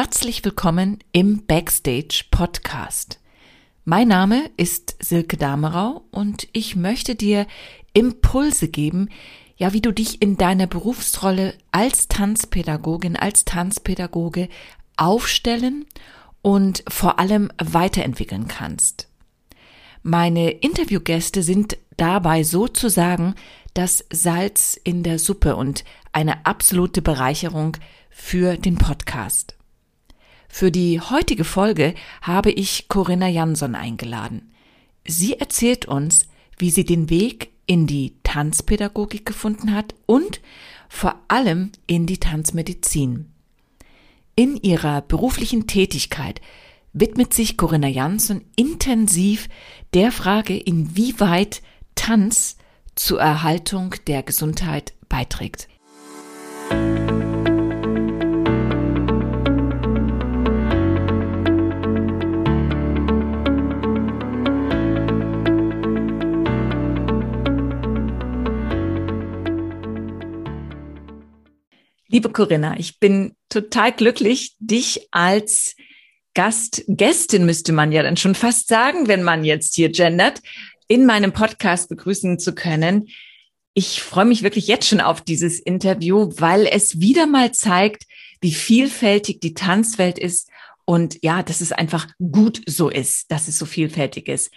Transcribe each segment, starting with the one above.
Herzlich willkommen im Backstage Podcast. Mein Name ist Silke Damerau und ich möchte dir Impulse geben, ja, wie du dich in deiner Berufsrolle als Tanzpädagogin, als Tanzpädagoge aufstellen und vor allem weiterentwickeln kannst. Meine Interviewgäste sind dabei sozusagen das Salz in der Suppe und eine absolute Bereicherung für den Podcast. Für die heutige Folge habe ich Corinna Jansson eingeladen. Sie erzählt uns, wie sie den Weg in die Tanzpädagogik gefunden hat und vor allem in die Tanzmedizin. In ihrer beruflichen Tätigkeit widmet sich Corinna Jansson intensiv der Frage, inwieweit Tanz zur Erhaltung der Gesundheit beiträgt. Liebe Corinna, ich bin total glücklich, dich als Gast, Gästin müsste man ja dann schon fast sagen, wenn man jetzt hier gendert, in meinem Podcast begrüßen zu können. Ich freue mich wirklich jetzt schon auf dieses Interview, weil es wieder mal zeigt, wie vielfältig die Tanzwelt ist und ja, dass es einfach gut so ist, dass es so vielfältig ist.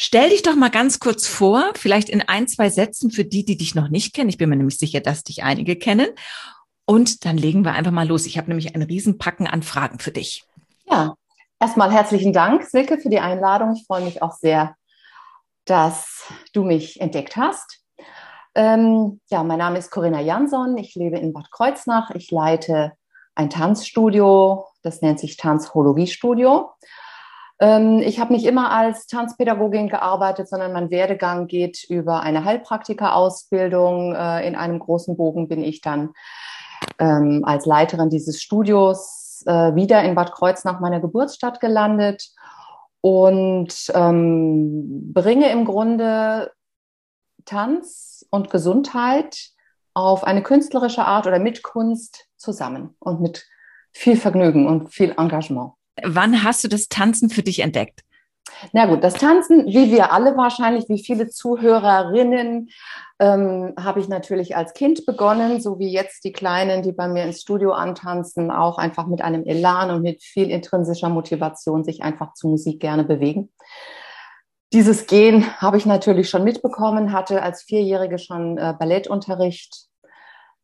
Stell dich doch mal ganz kurz vor, vielleicht in ein, zwei Sätzen für die, die dich noch nicht kennen. Ich bin mir nämlich sicher, dass dich einige kennen. Und dann legen wir einfach mal los. Ich habe nämlich ein Riesenpacken an Fragen für dich. Ja, erstmal herzlichen Dank, Silke, für die Einladung. Ich freue mich auch sehr, dass du mich entdeckt hast. Ähm, ja, mein Name ist Corinna Jansson. Ich lebe in Bad Kreuznach. Ich leite ein Tanzstudio, das nennt sich Tanzhologiestudio. Ähm, ich habe nicht immer als Tanzpädagogin gearbeitet, sondern mein Werdegang geht über eine Heilpraktika-Ausbildung. Äh, in einem großen Bogen bin ich dann ähm, als Leiterin dieses Studios äh, wieder in Bad Kreuznach, meiner Geburtsstadt, gelandet und ähm, bringe im Grunde Tanz und Gesundheit auf eine künstlerische Art oder mit Kunst zusammen und mit viel Vergnügen und viel Engagement. Wann hast du das Tanzen für dich entdeckt? Na gut, das Tanzen, wie wir alle wahrscheinlich, wie viele Zuhörerinnen, ähm, habe ich natürlich als Kind begonnen, so wie jetzt die Kleinen, die bei mir ins Studio antanzen, auch einfach mit einem Elan und mit viel intrinsischer Motivation sich einfach zu Musik gerne bewegen. Dieses Gehen habe ich natürlich schon mitbekommen, hatte als Vierjährige schon äh, Ballettunterricht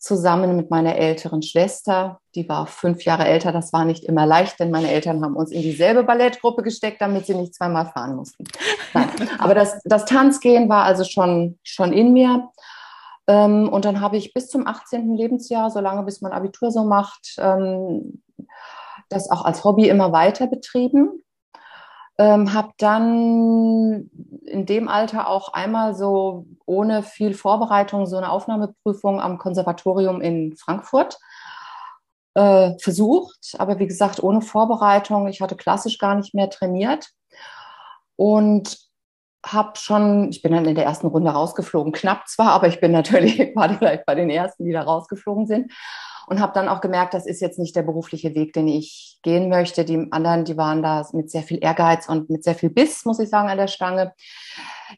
zusammen mit meiner älteren Schwester. Die war fünf Jahre älter. Das war nicht immer leicht, denn meine Eltern haben uns in dieselbe Ballettgruppe gesteckt, damit sie nicht zweimal fahren mussten. Nein. Aber das, das Tanzgehen war also schon, schon in mir. Ähm, und dann habe ich bis zum 18. Lebensjahr, so lange bis man Abitur so macht, ähm, das auch als Hobby immer weiter betrieben. Ähm, habe dann in dem Alter auch einmal so ohne viel Vorbereitung so eine Aufnahmeprüfung am Konservatorium in Frankfurt äh, versucht, aber wie gesagt ohne Vorbereitung. Ich hatte klassisch gar nicht mehr trainiert. Und habe schon, ich bin dann in der ersten Runde rausgeflogen, knapp zwar, aber ich bin natürlich, war vielleicht bei den ersten, die da rausgeflogen sind und habe dann auch gemerkt, das ist jetzt nicht der berufliche Weg, den ich gehen möchte. Die anderen, die waren da mit sehr viel Ehrgeiz und mit sehr viel Biss, muss ich sagen, an der Stange.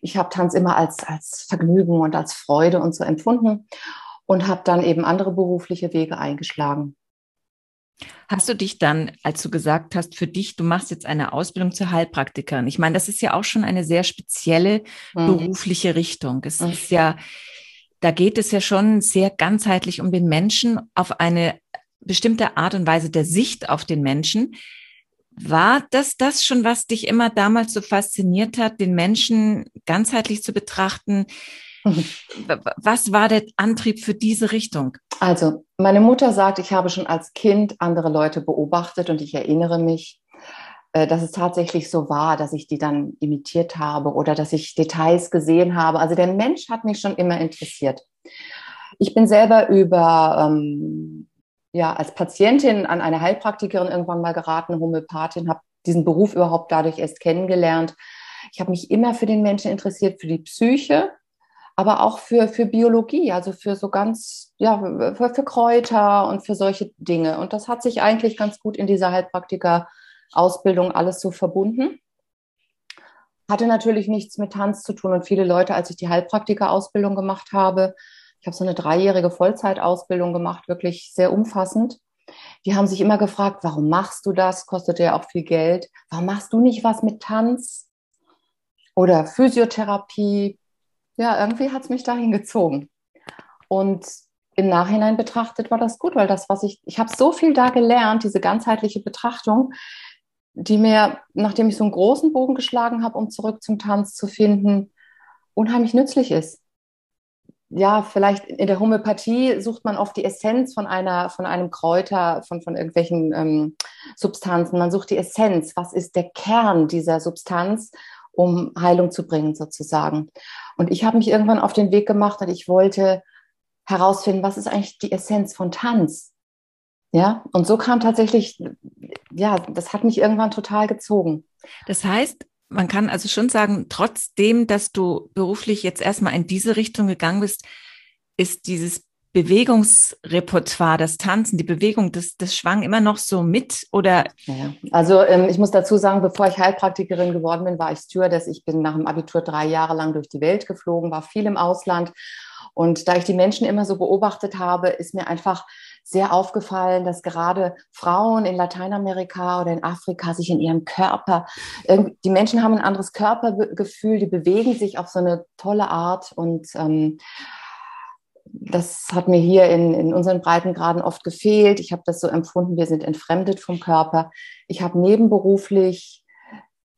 Ich habe Tanz immer als, als Vergnügen und als Freude und so empfunden und habe dann eben andere berufliche Wege eingeschlagen. Hast du dich dann, als du gesagt hast, für dich, du machst jetzt eine Ausbildung zur Heilpraktikerin. Ich meine, das ist ja auch schon eine sehr spezielle mhm. berufliche Richtung. Es mhm. ist ja da geht es ja schon sehr ganzheitlich um den Menschen auf eine bestimmte Art und Weise der Sicht auf den Menschen. War das das schon, was dich immer damals so fasziniert hat, den Menschen ganzheitlich zu betrachten? Was war der Antrieb für diese Richtung? Also, meine Mutter sagt, ich habe schon als Kind andere Leute beobachtet und ich erinnere mich, dass es tatsächlich so war, dass ich die dann imitiert habe oder dass ich Details gesehen habe. Also der Mensch hat mich schon immer interessiert. Ich bin selber über, ähm, ja, als Patientin an eine Heilpraktikerin irgendwann mal geraten, Homöopathin, habe diesen Beruf überhaupt dadurch erst kennengelernt. Ich habe mich immer für den Menschen interessiert, für die Psyche, aber auch für, für Biologie, also für so ganz, ja, für, für Kräuter und für solche Dinge. Und das hat sich eigentlich ganz gut in dieser Heilpraktiker-Ausbildung alles so verbunden. Hatte natürlich nichts mit Tanz zu tun und viele Leute, als ich die Heilpraktiker-Ausbildung gemacht habe, ich habe so eine dreijährige Vollzeitausbildung gemacht, wirklich sehr umfassend. Die haben sich immer gefragt, warum machst du das? Kostet ja auch viel Geld. Warum machst du nicht was mit Tanz? Oder Physiotherapie? ja, irgendwie hat es mich dahin gezogen. Und im Nachhinein betrachtet war das gut, weil das, was ich, ich habe so viel da gelernt, diese ganzheitliche Betrachtung, die mir, nachdem ich so einen großen Bogen geschlagen habe, um zurück zum Tanz zu finden, unheimlich nützlich ist. Ja, vielleicht in der Homöopathie sucht man oft die Essenz von einer, von einem Kräuter, von, von irgendwelchen ähm, Substanzen. Man sucht die Essenz. Was ist der Kern dieser Substanz? um Heilung zu bringen sozusagen. Und ich habe mich irgendwann auf den Weg gemacht und ich wollte herausfinden, was ist eigentlich die Essenz von Tanz? Ja, und so kam tatsächlich, ja, das hat mich irgendwann total gezogen. Das heißt, man kann also schon sagen, trotzdem, dass du beruflich jetzt erstmal in diese Richtung gegangen bist, ist dieses Bewegungsrepertoire, das Tanzen, die Bewegung, das, das schwang immer noch so mit oder? Ja, also ähm, ich muss dazu sagen, bevor ich Heilpraktikerin geworden bin, war ich Stewardess. Ich bin nach dem Abitur drei Jahre lang durch die Welt geflogen, war viel im Ausland. Und da ich die Menschen immer so beobachtet habe, ist mir einfach sehr aufgefallen, dass gerade Frauen in Lateinamerika oder in Afrika sich in ihrem Körper, die Menschen haben ein anderes Körpergefühl, die bewegen sich auf so eine tolle Art und ähm, das hat mir hier in, in unseren Breitengraden oft gefehlt. Ich habe das so empfunden, wir sind entfremdet vom Körper. Ich habe nebenberuflich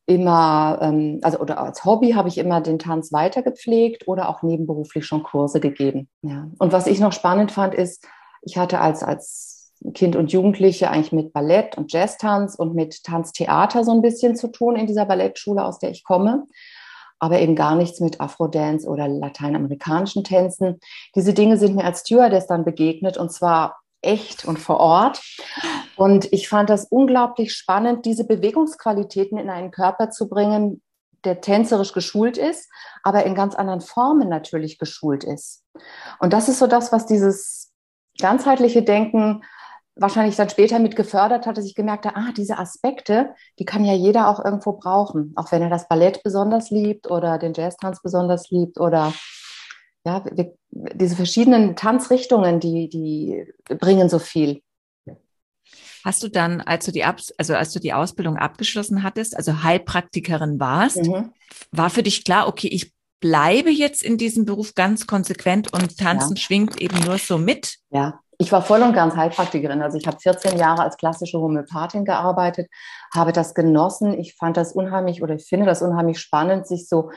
immer, ähm, also oder als Hobby habe ich immer den Tanz weitergepflegt oder auch nebenberuflich schon Kurse gegeben. Ja. Und was ich noch spannend fand, ist, ich hatte als, als Kind und Jugendliche eigentlich mit Ballett und Jazztanz und mit Tanztheater so ein bisschen zu tun in dieser Ballettschule, aus der ich komme aber eben gar nichts mit Afrodance oder lateinamerikanischen Tänzen. Diese Dinge sind mir als Stewardess dann begegnet und zwar echt und vor Ort. Und ich fand das unglaublich spannend, diese Bewegungsqualitäten in einen Körper zu bringen, der tänzerisch geschult ist, aber in ganz anderen Formen natürlich geschult ist. Und das ist so das, was dieses ganzheitliche Denken wahrscheinlich dann später mit gefördert hat, dass ich gemerkt habe, ah, diese Aspekte, die kann ja jeder auch irgendwo brauchen. Auch wenn er das Ballett besonders liebt oder den Jazztanz besonders liebt oder ja, wir, diese verschiedenen Tanzrichtungen, die, die bringen so viel. Hast du dann, als du die, Ab also als du die Ausbildung abgeschlossen hattest, also Heilpraktikerin warst, mhm. war für dich klar, okay, ich bleibe jetzt in diesem Beruf ganz konsequent und Tanzen ja. schwingt eben nur so mit? Ja, ich war voll und ganz Heilpraktikerin. Also ich habe 14 Jahre als klassische Homöopathin gearbeitet, habe das genossen. Ich fand das unheimlich oder ich finde das unheimlich spannend, sich so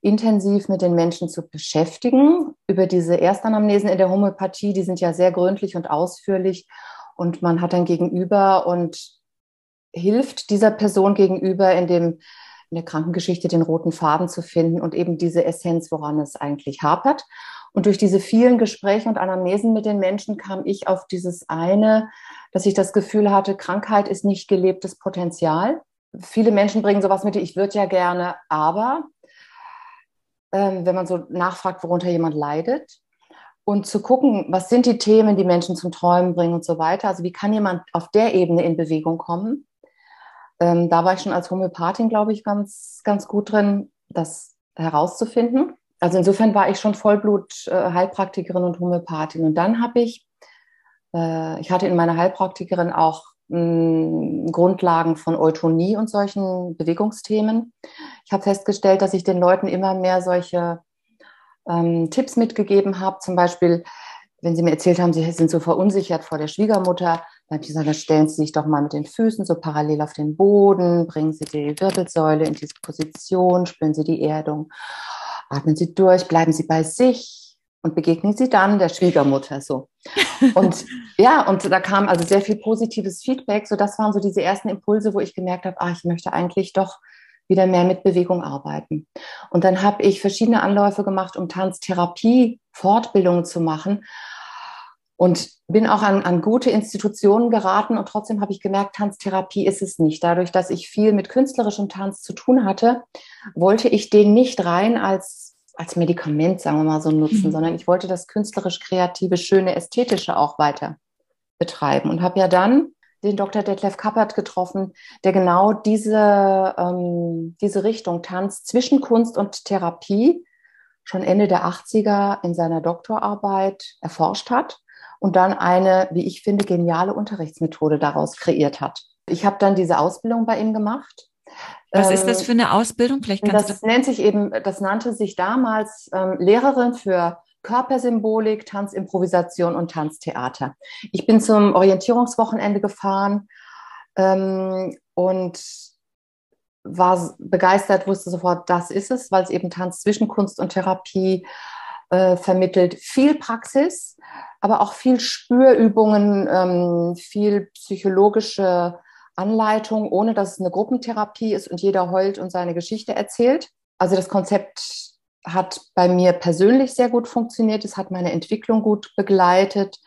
intensiv mit den Menschen zu beschäftigen. Über diese Erstanamnesen in der Homöopathie, die sind ja sehr gründlich und ausführlich und man hat dann gegenüber und hilft dieser Person gegenüber in dem in der Krankengeschichte den roten Faden zu finden und eben diese Essenz, woran es eigentlich hapert. Und durch diese vielen Gespräche und Anamnesen mit den Menschen kam ich auf dieses eine, dass ich das Gefühl hatte, Krankheit ist nicht gelebtes Potenzial. Viele Menschen bringen sowas mit, ich würde ja gerne, aber ähm, wenn man so nachfragt, worunter jemand leidet, und zu gucken, was sind die Themen, die Menschen zum Träumen bringen und so weiter. Also wie kann jemand auf der Ebene in Bewegung kommen? Ähm, da war ich schon als Homöopathin, glaube ich, ganz, ganz gut drin, das herauszufinden also insofern war ich schon Vollblut äh, und Homöopathin. Und dann habe ich, äh, ich hatte in meiner Heilpraktikerin auch mh, hm, Grundlagen von Eutonie und solchen Bewegungsthemen. Ich habe festgestellt, dass ich den Leuten immer mehr solche ähm, Tipps mitgegeben habe. Zum Beispiel, wenn sie mir erzählt haben, sie sind so verunsichert vor der Schwiegermutter, dann habe ich gesagt, stellen Sie sich doch mal mit den Füßen so parallel auf den Boden, bringen Sie die Wirbelsäule in diese Position, spüren Sie die Erdung. Atmen Sie durch, bleiben Sie bei sich und begegnen Sie dann der Schwiegermutter so. Und ja, und da kam also sehr viel positives Feedback. So, das waren so diese ersten Impulse, wo ich gemerkt habe, ah, ich möchte eigentlich doch wieder mehr mit Bewegung arbeiten. Und dann habe ich verschiedene Anläufe gemacht, um Tanztherapie Fortbildungen zu machen und bin auch an, an gute Institutionen geraten und trotzdem habe ich gemerkt, Tanztherapie ist es nicht. Dadurch, dass ich viel mit künstlerischem Tanz zu tun hatte, wollte ich den nicht rein als als Medikament, sagen wir mal so, nutzen, mhm. sondern ich wollte das künstlerisch-kreative, schöne, ästhetische auch weiter betreiben und habe ja dann den Dr. Detlef Kappert getroffen, der genau diese, ähm, diese Richtung Tanz zwischen Kunst und Therapie schon Ende der 80er in seiner Doktorarbeit erforscht hat und dann eine, wie ich finde, geniale Unterrichtsmethode daraus kreiert hat. Ich habe dann diese Ausbildung bei ihm gemacht. Was ähm, ist das ähm, für eine Ausbildung? Vielleicht kannst das du nennt sich eben, das nannte sich damals ähm, Lehrerin für Körpersymbolik, Tanzimprovisation und Tanztheater. Ich bin zum Orientierungswochenende gefahren ähm, und war begeistert, wusste sofort, das ist es, weil es eben Tanz zwischen Kunst und Therapie äh, vermittelt. Viel Praxis, aber auch viel Spürübungen, ähm, viel psychologische Anleitung, ohne dass es eine Gruppentherapie ist und jeder heult und seine Geschichte erzählt. Also das Konzept hat bei mir persönlich sehr gut funktioniert. Es hat meine Entwicklung gut begleitet.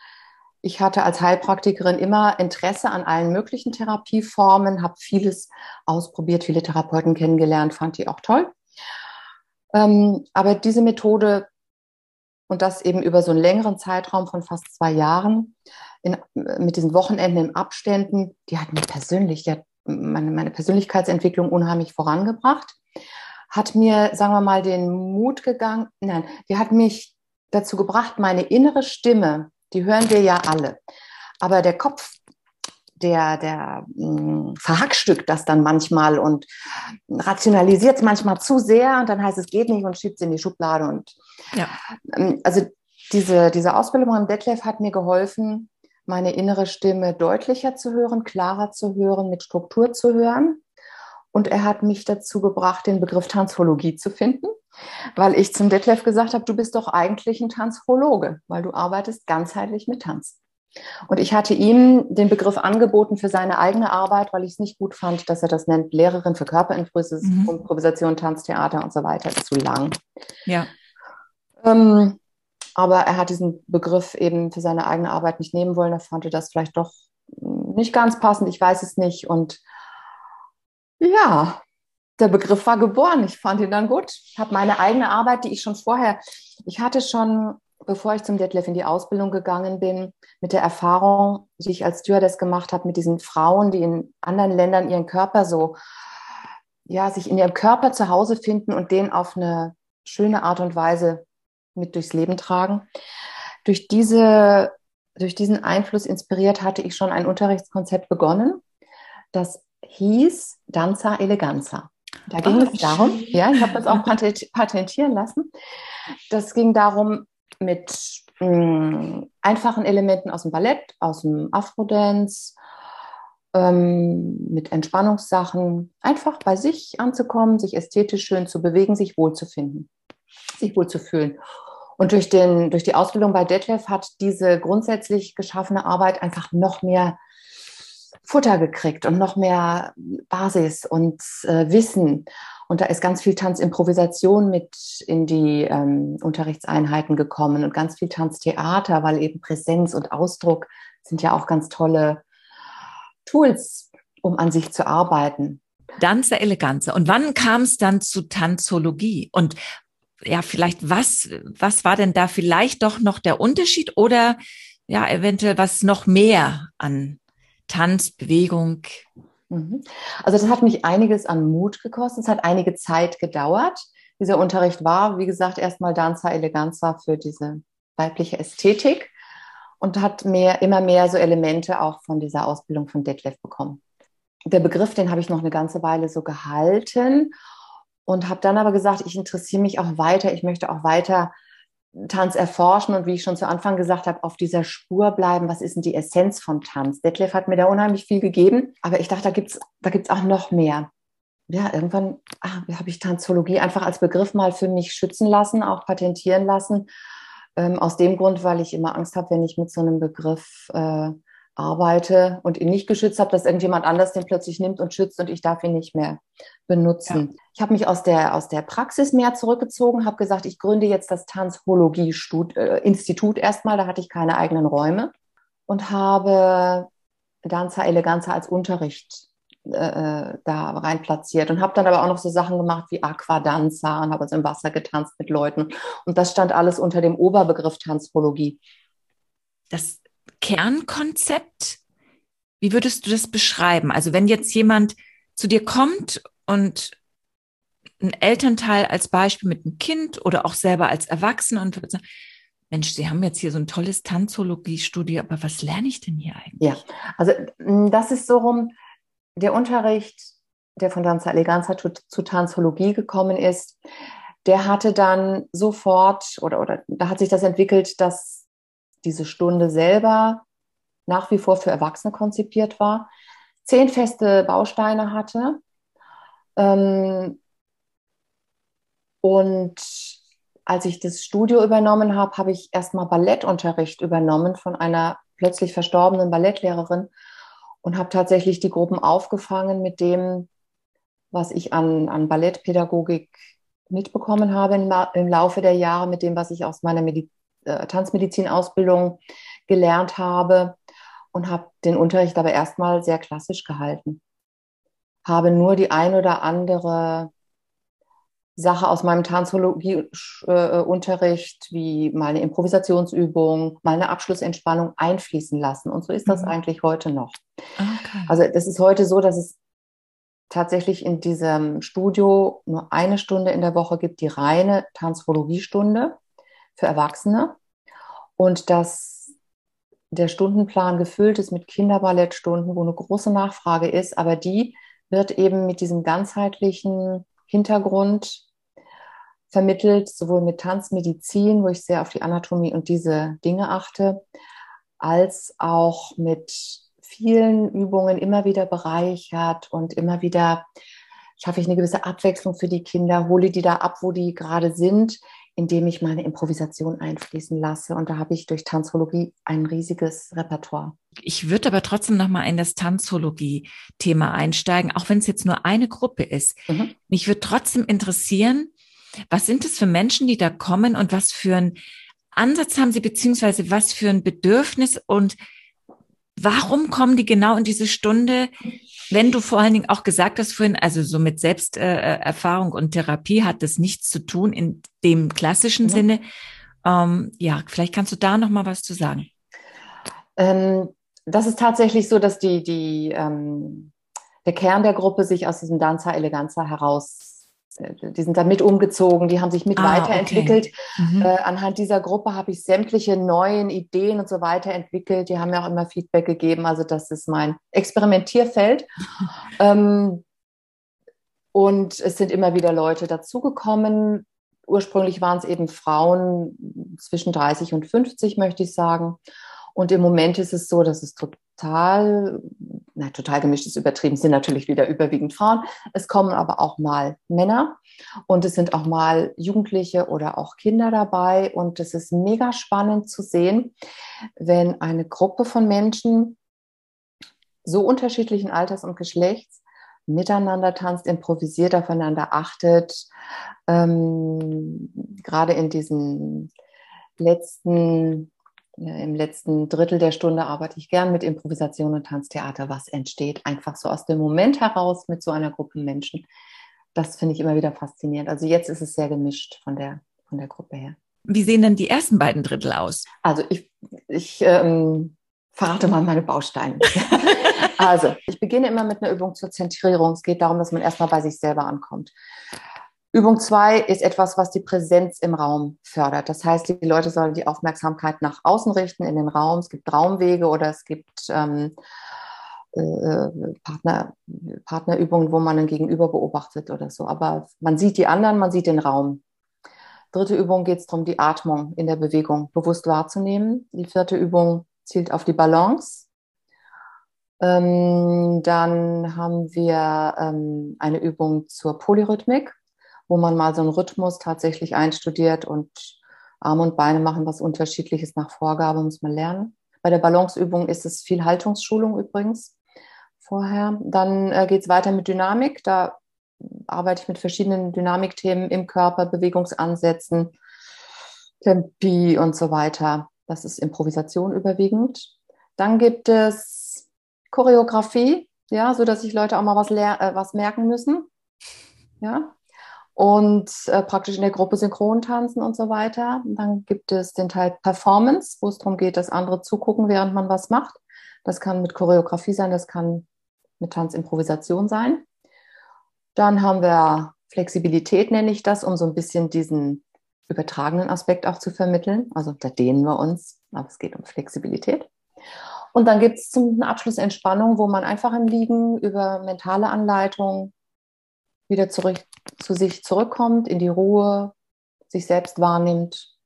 Ich hatte als Heilpraktikerin immer Interesse an allen möglichen Therapieformen, habe vieles ausprobiert, viele Therapeuten kennengelernt, fand die auch toll. Ähm, aber diese Methode und das eben über so einen längeren Zeitraum von fast zwei Jahren in, mit diesen Wochenenden in Abständen, die hat mir persönlich, die hat meine, meine Persönlichkeitsentwicklung unheimlich vorangebracht, hat mir, sagen wir mal, den Mut gegangen, nein, die hat mich dazu gebracht, meine innere Stimme, die hören wir ja alle, aber der Kopf, der, der mh, hm, verhackstückt das dann manchmal und rationalisiert es manchmal zu sehr und dann heißt es geht nicht und schiebt es in die Schublade. Und ja. Ähm, also diese, diese Ausbildung am Detlef hat mir geholfen, meine innere Stimme deutlicher zu hören, klarer zu hören, mit Struktur zu hören. Und er hat mich dazu gebracht, den Begriff Tanzologie zu finden, weil ich zum Detlef gesagt habe, du bist doch eigentlich ein Tanzologe, weil du arbeitest ganzheitlich mit Tanz. Und ich hatte ihm den Begriff angeboten für seine eigene Arbeit, weil ich es nicht gut fand, dass er das nennt, Lehrerin für Körperimprovisation, mhm. Tanztheater und so weiter, zu lang. Ja. Ähm, aber er hat diesen Begriff eben für seine eigene Arbeit nicht nehmen wollen. Er fand das vielleicht doch nicht ganz passend, ich weiß es nicht. Und ja, der Begriff war geboren. Ich fand ihn dann gut. Ich habe meine eigene Arbeit, die ich schon vorher, ich hatte schon bevor ich zum Detlef in die Ausbildung gegangen bin, mit der Erfahrung, die ich als Stewardess gemacht habe, mit diesen Frauen, die in anderen Ländern ihren Körper so, ja, sich in ihrem Körper zu Hause finden und den auf eine schöne Art und Weise mit durchs Leben tragen. Durch diese, durch diesen Einfluss inspiriert hatte ich schon ein Unterrichtskonzept begonnen. Das hieß Danza Eleganza. Da ging oh, es darum, ja, ich habe das auch patentieren lassen. Das ging darum, mit mh, mm, einfachen Elementen aus dem Ballett, aus dem Afrodance, ähm, mit Entspannungssachen, einfach bei sich anzukommen, sich ästhetisch schön zu bewegen, sich wohlzufinden, sich wohlzufühlen. Und durch, den, durch die Ausbildung bei Detlef hat diese grundsätzlich geschaffene Arbeit einfach noch mehr Futter gekriegt und noch mehr Basis und äh, Wissen. Und da ist ganz viel Tanzimprovisation mit in die ähm, Unterrichtseinheiten gekommen und ganz viel Tanztheater, weil eben Präsenz und Ausdruck sind ja auch ganz tolle Tools, um an sich zu arbeiten. Danza Eleganza. Und wann kam es dann zu Tanzologie? Und ja, vielleicht was, was war denn da vielleicht doch noch der Unterschied oder ja, eventuell was noch mehr an Tanz, Bewegung, Mhm. Also das hat mich einiges an Mut gekostet. Es hat einige Zeit gedauert. Dieser Unterricht war, wie gesagt, erstmal Danza Eleganza für diese weibliche Ästhetik und hat mehr, immer mehr so Elemente auch von dieser Ausbildung von Detlef bekommen. Der Begriff, den habe ich noch eine ganze Weile so gehalten und habe dann aber gesagt, ich interessiere mich auch weiter, ich möchte auch weiter Tanz erforschen und wie ich schon zu Anfang gesagt habe, auf dieser Spur bleiben. Was ist denn die Essenz von Tanz? Detlef hat mir da unheimlich viel gegeben, aber ich dachte, da gibt's da gibt's auch noch mehr. Ja, irgendwann ah, habe ich Tanzologie einfach als Begriff mal für mich schützen lassen, auch patentieren lassen. Ähm, aus dem Grund, weil ich immer Angst habe, wenn ich mit so einem Begriff äh, arbeite und ihn nicht geschützt habe, dass irgendjemand anders den plötzlich nimmt und schützt und ich darf ihn nicht mehr benutzen. Ja. Ich habe mich aus der, aus der Praxis mehr zurückgezogen, habe gesagt, ich gründe jetzt das Tanzhologie-Institut äh, erstmal, da hatte ich keine eigenen Räume und habe Danza Eleganza als Unterricht äh, da rein platziert und habe dann aber auch noch so Sachen gemacht wie Aquadanza und habe also im Wasser getanzt mit Leuten. Und das stand alles unter dem Oberbegriff Tanzologie. Das Kernkonzept, wie würdest du das beschreiben? Also wenn jetzt jemand zu dir kommt und ein Elternteil als Beispiel mit einem Kind oder auch selber als Erwachsener und Mensch, Sie haben jetzt hier so ein tolles Tanzologie-Studio, aber was lerne ich denn hier eigentlich? Ja, also mm, das ist so rum, der Unterricht, der von Danza Eleganza zu, zu Tanzologie gekommen ist, der hatte dann sofort oder, oder da hat sich das entwickelt, dass diese Stunde selber nach wie vor für Erwachsene konzipiert war, zehn feste Bausteine hatte ähm, und als ich das Studio übernommen habe, habe ich erstmal Ballettunterricht übernommen von einer plötzlich verstorbenen Ballettlehrerin und habe tatsächlich die Gruppen aufgefangen mit dem, was ich an, an Ballettpädagogik mitbekommen habe im, im, Laufe der Jahre, mit dem, was ich aus meiner Medi äh, Tanzmedizinausbildung gelernt habe und habe den Unterricht aber erstmal sehr klassisch gehalten. Habe nur die ein oder andere Sache aus meinem Tanzologieunterricht, wie mal eine Improvisationsübung, mal eine Abschlussentspannung einfließen lassen. Und so ist das mhm. eigentlich heute noch. Okay. Also das ist heute so, dass es tatsächlich in diesem Studio nur eine Stunde in der Woche gibt, die reine Tanzologiestunde für Erwachsene. Und dass der Stundenplan gefüllt ist mit Kinderballettstunden, wo eine große Nachfrage ist, aber die wird eben mit diesem ganzheitlichen Hintergrund vermittelt, sowohl mit Tanzmedizin, wo ich sehr auf die Anatomie und diese Dinge achte, als auch mit vielen Übungen immer wieder bereichert und immer wieder schaffe ich eine gewisse Abwechslung für die Kinder, hole die da ab, wo die gerade sind, indem ich meine Improvisation einfließen lasse. Und da habe ich durch Tanzologie ein riesiges Repertoire. Ich würde aber trotzdem noch mal in das Tanzologie-Thema einsteigen, auch wenn es jetzt nur eine Gruppe ist. Mhm. Mich würde trotzdem interessieren, was sind es für Menschen, die da kommen und was für einen Ansatz haben sie, beziehungsweise was für ein Bedürfnis und warum kommen die genau in diese Stunde, wenn du vor allen Dingen auch gesagt hast vorhin, also so mit Selbsterfahrung äh, und Therapie hat das nichts zu tun in dem klassischen ja. Sinne. Ähm, ja, vielleicht kannst du da noch mal was zu sagen. Ähm, das ist tatsächlich so, dass die, die, ähm, der Kern der Gruppe sich aus diesem Danza Eleganza heraus die sind da mit umgezogen, die haben sich mit ah, weiterentwickelt. Okay. Mhm. Äh, anhand dieser Gruppe habe ich sämtliche neuen Ideen und so weiter entwickelt. Die haben mir auch immer Feedback gegeben. Also das ist mein Experimentierfeld. ähm, und es sind immer wieder Leute dazugekommen. Ursprünglich waren es eben Frauen zwischen 30 und 50, möchte ich sagen. Und im Moment ist es so, dass es total, na, total gemischt ist übertrieben, es sind natürlich wieder überwiegend Frauen. Es kommen aber auch mal Männer und es sind auch mal Jugendliche oder auch Kinder dabei. Und es ist mega spannend zu sehen, wenn eine Gruppe von Menschen so unterschiedlichen Alters und Geschlechts miteinander tanzt, improvisiert, aufeinander achtet. Ähm, gerade in diesen letzten im letzten Drittel der Stunde arbeite ich gern mit Improvisation und Tanztheater, was entsteht einfach so aus dem Moment heraus mit so einer Gruppe Menschen. Das finde ich immer wieder faszinierend. Also jetzt ist es sehr gemischt von der, von der Gruppe her. Wie sehen denn die ersten beiden Drittel aus? Also ich, ich ähm, verrate mal meine Bausteine. also ich beginne immer mit einer Übung zur Zentrierung. Es geht darum, dass man erstmal bei sich selber ankommt. Übung zwei ist etwas, was die Präsenz im Raum fördert. Das heißt, die Leute sollen die Aufmerksamkeit nach außen richten in den Raum. Es gibt Raumwege oder es gibt ähm, äh, Partner, Partnerübungen, wo man ein Gegenüber beobachtet oder so. Aber man sieht die anderen, man sieht den Raum. Dritte Übung geht es darum, die Atmung in der Bewegung bewusst wahrzunehmen. Die vierte Übung zielt auf die Balance. Ähm, dann haben wir ähm, eine Übung zur Polyrhythmik wo man mal so einen Rhythmus tatsächlich einstudiert und Arme und Beine machen was Unterschiedliches nach Vorgabe, muss man lernen. Bei der Balanceübung ist es viel Haltungsschulung übrigens vorher. Dann äh, geht es weiter mit Dynamik. Da arbeite ich mit verschiedenen Dynamikthemen im Körper, Bewegungsansätzen, Tempi und so weiter. Das ist Improvisation überwiegend. Dann gibt es Choreografie. ja, so sich Leute auch mal was, äh, was merken müssen. Ja. Und äh, praktisch in der Gruppe synchron tanzen und so weiter. Und dann gibt es den Teil Performance, wo es darum geht, dass andere zugucken, während man was macht. Das kann mit Choreografie sein, das kann mit Tanzimprovisation sein. Dann haben wir Flexibilität, nenne ich das, um so ein bisschen diesen übertragenen Aspekt auch zu vermitteln. Also da dehnen wir uns, aber es geht um Flexibilität. Und dann gibt es zum Abschluss Entspannung, wo man einfach im Liegen über mentale Anleitung wieder zurück zu sich zurückkommt, in die Ruhe, sich selbst wahrnimmt.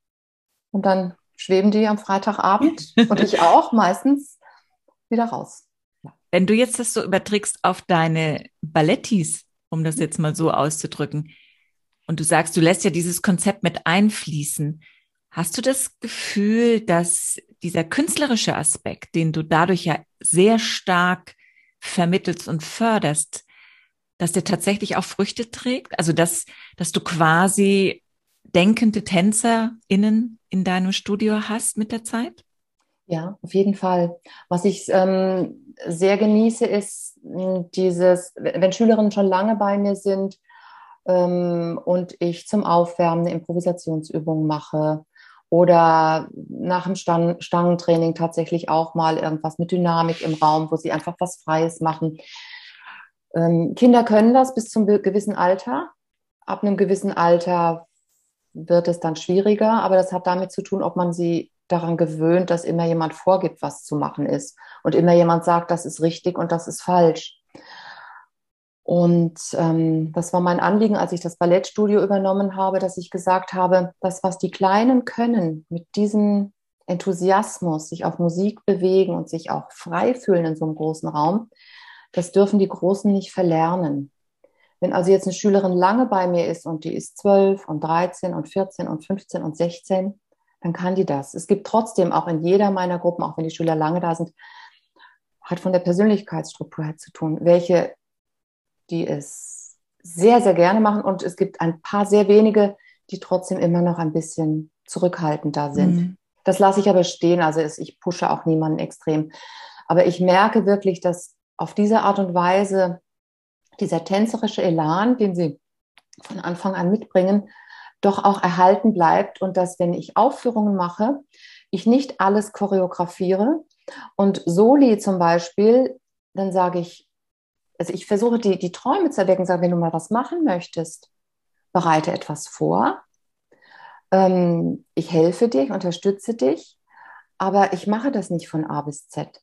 Und dann schweben die am Freitagabend und ich auch meistens wieder raus. Wenn du jetzt das so überträgst auf deine Ballettis, um das jetzt mal so auszudrücken, und du sagst, du lässt ja dieses Konzept mit einfließen, hast du das Gefühl, dass dieser künstlerische Aspekt, den du dadurch ja sehr stark vermittelst und förderst, dass der tatsächlich auch Früchte trägt? Also dass, dass du quasi denkende TänzerInnen in deinem Studio hast mit der Zeit? Ja, auf jeden Fall. Was ich ähm, sehr genieße, ist hm, dieses, wenn Schülerinnen schon lange bei mir sind ähm, und ich zum Aufwärmen eine Improvisationsübung mache oder nach dem Stang Stangentraining tatsächlich auch mal irgendwas mit Dynamik im Raum, wo sie einfach was Freies machen. Ähm, Kinder können das bis zum gewissen Alter. Ab einem gewissen Alter wird es dann schwieriger, aber das hat damit zu tun, ob man sie daran gewöhnt, dass immer jemand vorgibt, was zu machen ist und immer jemand sagt, das ist richtig und das ist falsch. Und ähm, das war mein Anliegen, als ich das Ballettstudio übernommen habe, dass ich gesagt habe, das, was die Kleinen können, mit diesem Enthusiasmus, sich auf Musik bewegen und sich auch frei fühlen in so einem großen Raum, das dürfen die Großen nicht verlernen. Wenn also jetzt eine Schülerin lange bei mir ist und die ist 12 und 13 und 14 und 15 und 16, dann kann die das. Es gibt trotzdem auch in jeder meiner Gruppen, auch wenn die Schüler lange da sind, hat von der Persönlichkeitsstruktur her zu tun, welche, die es sehr, sehr gerne machen und es gibt ein paar sehr wenige, die trotzdem immer noch ein bisschen zurückhaltend da sind. Mhm. Das lasse ich aber stehen, also ich pushe auch niemanden extrem. Aber ich merke wirklich, dass auf diese Art und Weise dieser tänzerische Elan, den sie von Anfang an mitbringen, doch auch erhalten bleibt und dass, wenn ich Aufführungen mache, ich nicht alles choreografiere. Und Soli zum Beispiel, dann sage ich, also ich versuche die, die Träume zu erwecken, sage, wenn du mal was machen möchtest, bereite etwas vor. Ähm, ich helfe dir, ich unterstütze dich, aber ich mache das nicht von A bis Z.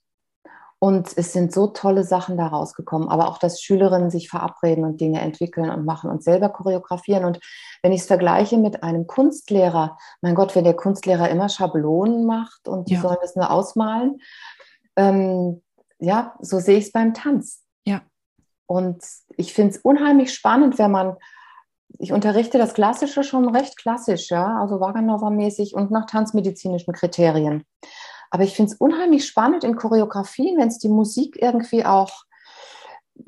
Und es sind so tolle Sachen da rausgekommen, aber auch, dass Schülerinnen sich verabreden und Dinge entwickeln und machen und selber choreografieren. Und wenn ich es vergleiche mit einem Kunstlehrer, mein Gott, wenn der Kunstlehrer immer Schablonen macht und die ja. sollen es nur ausmalen, ähm, ja, so sehe ich es beim Tanz. Ja. Und ich finde es unheimlich spannend, wenn man, ich unterrichte das Klassische schon recht klassisch, ja, also Wagenova-mäßig und nach tanzmedizinischen Kriterien. Aber ich finde es unheimlich spannend in Choreografien, wenn es die Musik irgendwie auch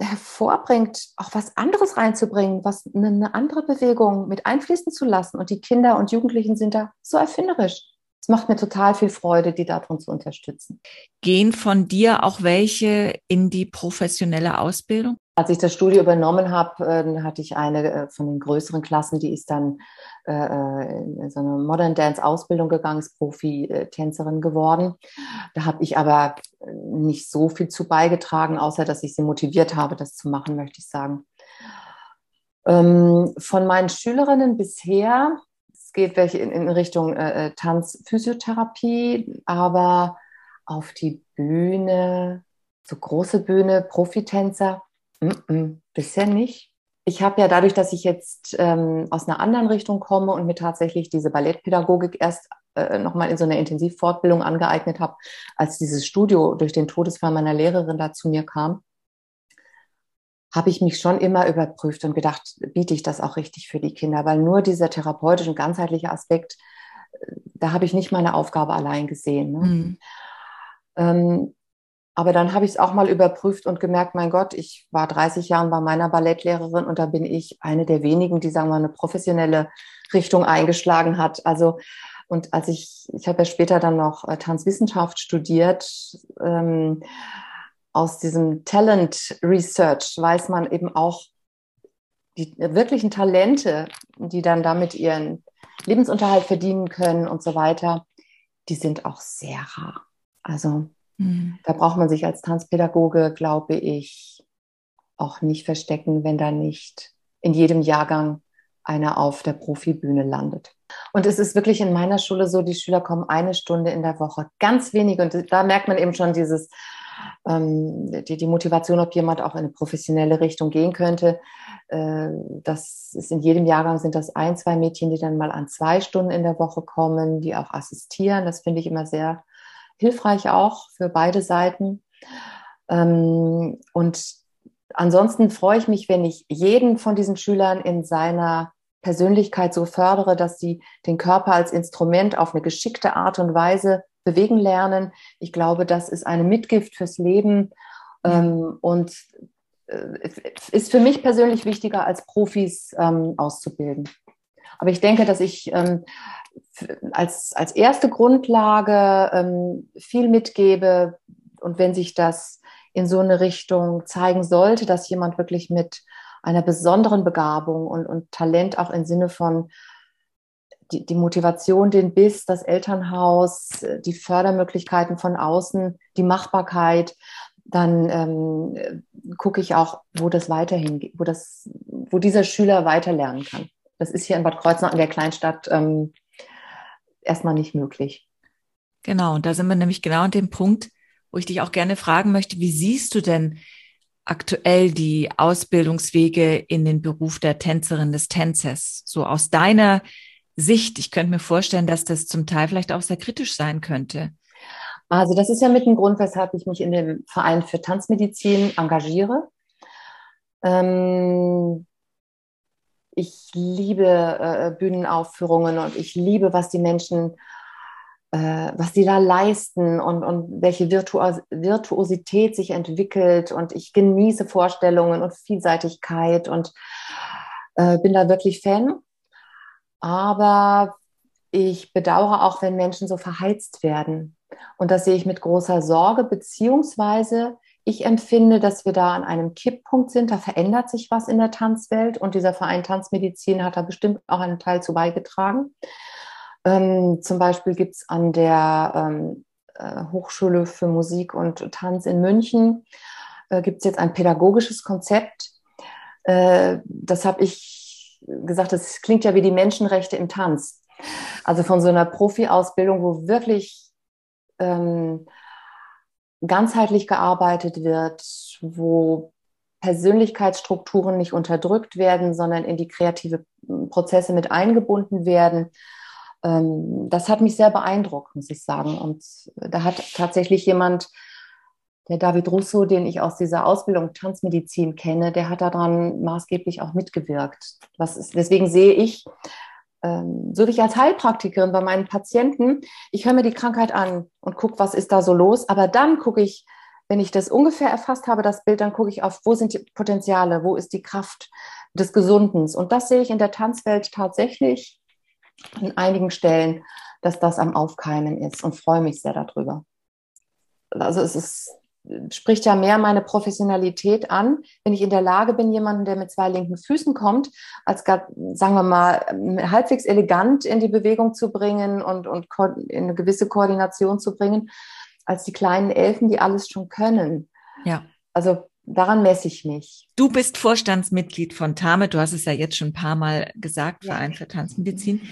hervorbringt, auch was anderes reinzubringen, was eine, eine andere Bewegung mit einfließen zu lassen. Und die Kinder und Jugendlichen sind da so erfinderisch. Es macht mir total viel Freude, die darin zu unterstützen. Gehen von dir auch welche in die professionelle Ausbildung? Als ich das Studio übernommen habe, äh, hatte ich eine äh, von den größeren Klassen, die ist dann äh, in so eine Modern Dance Ausbildung gegangen, ist Profi-Tänzerin geworden. Da habe ich aber nicht so viel zu beigetragen, außer dass ich sie motiviert habe, das zu machen, möchte ich sagen. Ähm, von meinen Schülerinnen bisher, es geht welche in, Richtung Tanzphysiotherapie, aber auf die Bühne, so große Bühne, Profitänzer, Mm -mm, bisher nicht. Ich habe ja dadurch, dass ich jetzt ähm, aus einer anderen Richtung komme und mir tatsächlich diese Ballettpädagogik erst äh, nochmal in so einer Intensivfortbildung angeeignet habe, als dieses Studio durch den Todesfall meiner Lehrerin da zu mir kam, habe ich mich schon immer überprüft und gedacht, biete ich das auch richtig für die Kinder? Weil nur dieser therapeutische und ganzheitliche Aspekt, äh, da habe ich nicht meine Aufgabe allein gesehen. Ne? Mhm. Ähm, aber dann habe ich es auch mal überprüft und gemerkt, mein Gott, ich war 30 Jahre bei meiner Ballettlehrerin und da bin ich eine der wenigen, die, sagen wir, eine professionelle Richtung eingeschlagen hat. Also, und als ich, ich habe ja später dann noch äh, Tanzwissenschaft studiert, ähm, aus diesem Talent Research weiß man eben auch die wirklichen Talente, die dann damit ihren Lebensunterhalt verdienen können und so weiter, die sind auch sehr rar. Also mhm. da braucht man sich als Tanzpädagoge, glaube ich, auch nicht verstecken, wenn da nicht in jedem Jahrgang einer auf der Profibühne landet. Und es ist wirklich in meiner Schule so, die Schüler kommen eine Stunde in der Woche, ganz wenige. Und da merkt man eben schon dieses, ähm, die, die Motivation, ob jemand auch in eine professionelle Richtung gehen könnte. Äh, das ist in jedem Jahrgang sind das ein, zwei Mädchen, die dann mal an zwei Stunden in der Woche kommen, die auch assistieren. Das finde ich immer sehr hilfreich auch für beide Seiten. Ähm, und ansonsten freue ich mich, wenn ich jeden von diesen Schülern in seiner Persönlichkeit so fördere, dass sie den Körper als Instrument auf eine geschickte Art und Weise bewegen lernen. Ich glaube, das ist eine Mitgift fürs Leben ähm, und äh, ist für mich persönlich wichtiger, als Profis ähm, auszubilden. Aber ich denke, dass ich ähm, als, als erste Grundlage ähm, viel mitgebe und wenn sich das in so eine Richtung zeigen sollte, dass jemand wirklich mit einer besonderen Begabung und, und Talent auch im Sinne von die, die Motivation, den Biss, das Elternhaus, die Fördermöglichkeiten von außen, die Machbarkeit, dann ähm, gucke ich auch, wo das weiterhin, wo das, wo dieser Schüler weiter lernen kann. Das ist hier in Bad Kreuznach in der Kleinstadt ähm, erstmal nicht möglich. Genau, und da sind wir nämlich genau an dem Punkt, wo ich dich auch gerne fragen möchte, wie siehst du denn aktuell die Ausbildungswege in den Beruf der Tänzerin des Tänzers? So aus deiner Sicht. Ich könnte mir vorstellen, dass das zum Teil vielleicht auch sehr kritisch sein könnte. Also das ist ja mit dem Grund, weshalb ich mich in dem Verein für Tanzmedizin engagiere. Ähm, ich liebe äh, Bühnenaufführungen und ich liebe, was die Menschen äh, was die da leisten und, und welche Virtuos Virtuosität sich entwickelt. Und ich genieße Vorstellungen und Vielseitigkeit und äh, bin da wirklich Fan. Aber ich bedauere auch, wenn Menschen so verheizt werden. Und das sehe ich mit großer Sorge, beziehungsweise ich empfinde, dass wir da an einem Kipppunkt sind. Da verändert sich was in der Tanzwelt und dieser Verein Tanzmedizin hat da bestimmt auch einen Teil zu beigetragen. Ähm, zum Beispiel gibt es an der ähm, äh, Hochschule für Musik und Tanz in München, äh, gibt es jetzt ein pädagogisches Konzept. Äh, das habe ich gesagt, das klingt ja wie die Menschenrechte im Tanz. Also von so einer Profi-Ausbildung, wo wirklich ähm, ganzheitlich gearbeitet wird, wo Persönlichkeitsstrukturen nicht unterdrückt werden, sondern in die kreative Prozesse mit eingebunden werden ähm, das hat mich sehr beeindruckt, muss ich sagen. Und da hat tatsächlich jemand, der David Russo, den ich aus dieser Ausbildung Tanzmedizin kenne, der hat daran maßgeblich auch mitgewirkt. Ist, deswegen sehe ich, so wie ich als Heilpraktikerin bei meinen Patienten, ich höre mir die Krankheit an und gucke, was ist da so los. Aber dann gucke ich, wenn ich das ungefähr erfasst habe, das Bild, dann gucke ich auf, wo sind die Potenziale, wo ist die Kraft des Gesundens. Und das sehe ich in der Tanzwelt tatsächlich an einigen Stellen, dass das am Aufkeimen ist und freue mich sehr darüber. Also es ist, spricht ja mehr meine Professionalität an, wenn ich in der Lage bin, jemanden, der mit zwei linken Füßen kommt, als sagen wir mal, halbwegs elegant in die Bewegung zu bringen und, und in eine gewisse Koordination zu bringen, als die kleinen Elfen, die alles schon können. Ja. Also daran messe ich mich. Du bist Vorstandsmitglied von TAME, du hast es ja jetzt schon ein paar Mal gesagt, ja. Verein für Tanzmedizin.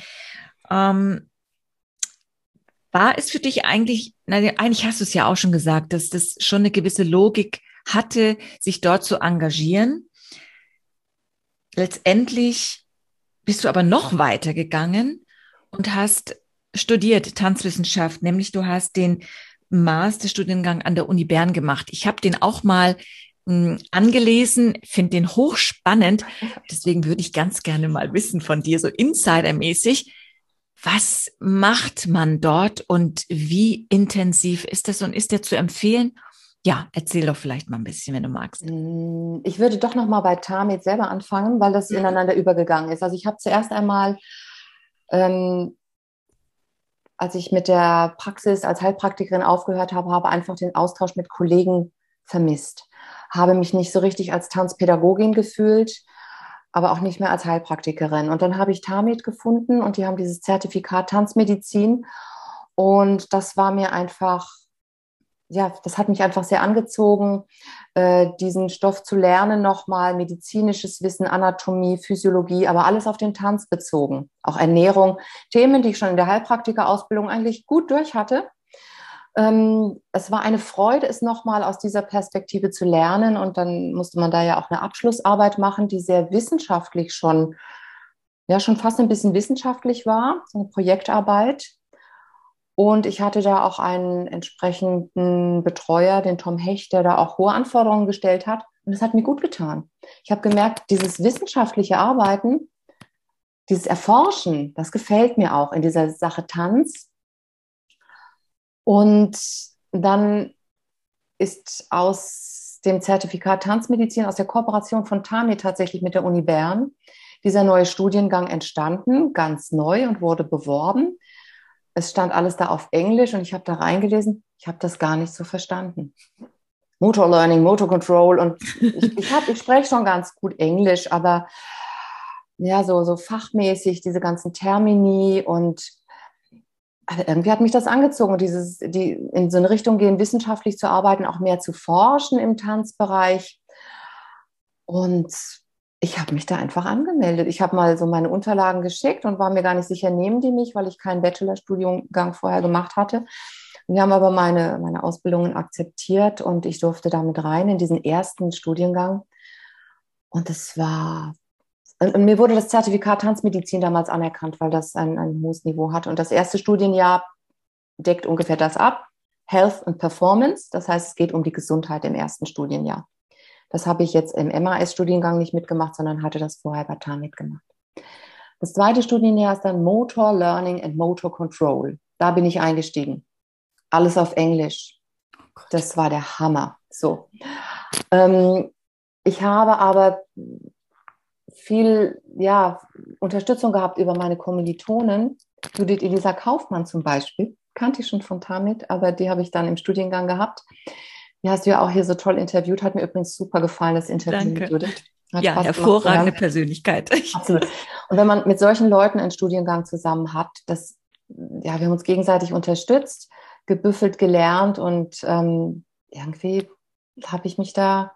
Ähm, war es für dich eigentlich, na, eigentlich hast du es ja auch schon gesagt, dass das schon eine gewisse Logik hatte, sich dort zu engagieren. Letztendlich bist du aber noch weiter gegangen und hast studiert Tanzwissenschaft, nämlich du hast den Masterstudiengang an der Uni Bern gemacht. Ich habe den auch mal angelesen, finde den hochspannend. Deswegen würde ich ganz gerne mal wissen von dir, so insidermäßig, was macht man dort und wie intensiv ist das und ist der zu empfehlen? Ja, erzähl doch vielleicht mal ein bisschen, wenn du magst. Mm, ich würde doch noch mal bei Tamit selber anfangen, weil das ineinander übergegangen ist. Also ich habe zuerst einmal, ähm, als ich mit der Praxis als Heilpraktikerin aufgehört habe, habe einfach den Austausch mit Kollegen vermisst. Habe mich nicht so richtig als Tanzpädagogin gefühlt, aber auch nicht mehr als Heilpraktikerin. Und dann habe ich Tamit gefunden und die haben dieses Zertifikat Tanzmedizin. Und das war mir einfach, ja, das hat mich einfach sehr angezogen, äh, diesen Stoff zu lernen, nochmal medizinisches Wissen, Anatomie, Physiologie, aber alles auf den Tanz bezogen. Auch Ernährung, Themen, die ich schon in der Heilpraktikerausbildung eigentlich gut durch hatte. Ähm, es war eine Freude, es nochmal aus dieser Perspektive zu lernen. Und dann musste man da ja auch eine Abschlussarbeit machen, die sehr wissenschaftlich schon, ja, schon fast ein bisschen wissenschaftlich war, so eine Projektarbeit. Und ich hatte da auch einen entsprechenden Betreuer, den Tom Hecht, der da auch hohe Anforderungen gestellt hat. Und das hat mir gut getan. Ich habe gemerkt, dieses wissenschaftliche Arbeiten, dieses Erforschen, das gefällt mir auch in dieser Sache Tanz. Und dann ist aus dem Zertifikat Tanzmedizin, aus der Kooperation von TAMI tatsächlich mit der Uni Bern, dieser neue Studiengang entstanden, ganz neu und wurde beworben. Es stand alles da auf Englisch und ich habe da reingelesen. Ich habe das gar nicht so verstanden. Motor Learning, Motor Control und ich, ich, ich spreche schon ganz gut Englisch, aber ja, so, so fachmäßig diese ganzen Termini und also irgendwie hat mich das angezogen, dieses, die in so eine Richtung gehen, wissenschaftlich zu arbeiten, auch mehr zu forschen im Tanzbereich. Und ich habe mich da einfach angemeldet. Ich habe mal so meine Unterlagen geschickt und war mir gar nicht sicher, nehmen die mich, weil ich keinen Bachelorstudiengang vorher gemacht hatte. Wir haben aber meine, meine Ausbildungen akzeptiert und ich durfte damit rein in diesen ersten Studiengang. Und es war und mir wurde das Zertifikat Tanzmedizin damals anerkannt, weil das ein, ein hohes Niveau hat. Und das erste Studienjahr deckt ungefähr das ab. Health and Performance. Das heißt, es geht um die Gesundheit im ersten Studienjahr. Das habe ich jetzt im MAS-Studiengang nicht mitgemacht, sondern hatte das vorher bei TAN mitgemacht. Das zweite Studienjahr ist dann Motor Learning and Motor Control. Da bin ich eingestiegen. Alles auf Englisch. Das war der Hammer. So. Ähm, ich habe aber viel ja, Unterstützung gehabt über meine Kommilitonen. Judith Elisa Kaufmann zum Beispiel, kannte ich schon von Tamit, aber die habe ich dann im Studiengang gehabt. Die hast du ja auch hier so toll interviewt, hat mir übrigens super gefallen, das Interview Danke. Judith. Hat ja, hervorragende gemacht, Persönlichkeit. Absolut. Und wenn man mit solchen Leuten einen Studiengang zusammen hat, das, ja, wir haben uns gegenseitig unterstützt, gebüffelt, gelernt und ähm, irgendwie habe ich mich da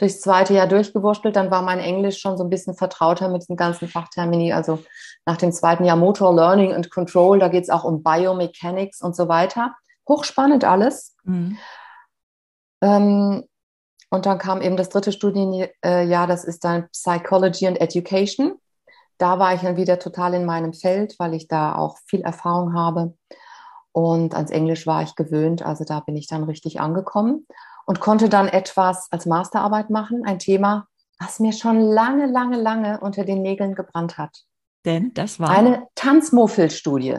durchs zweite Jahr durchgewurschtelt. Dann war mein Englisch schon so ein bisschen vertrauter mit den ganzen Fachtermini. Also nach dem zweiten Jahr Motor Learning and Control, da geht es auch um Biomechanics und so weiter. Hochspannend alles. Mhm. Ähm, und dann kam eben das dritte Studienjahr, das ist dann Psychology and Education. Da war ich dann wieder total in meinem Feld, weil ich da auch viel Erfahrung habe. Und ans Englisch war ich gewöhnt, also da bin ich dann richtig angekommen und konnte dann etwas als Masterarbeit machen, ein Thema, was mir schon lange, lange, lange unter den Nägeln gebrannt hat. Denn das war eine Tanzmuffelstudie.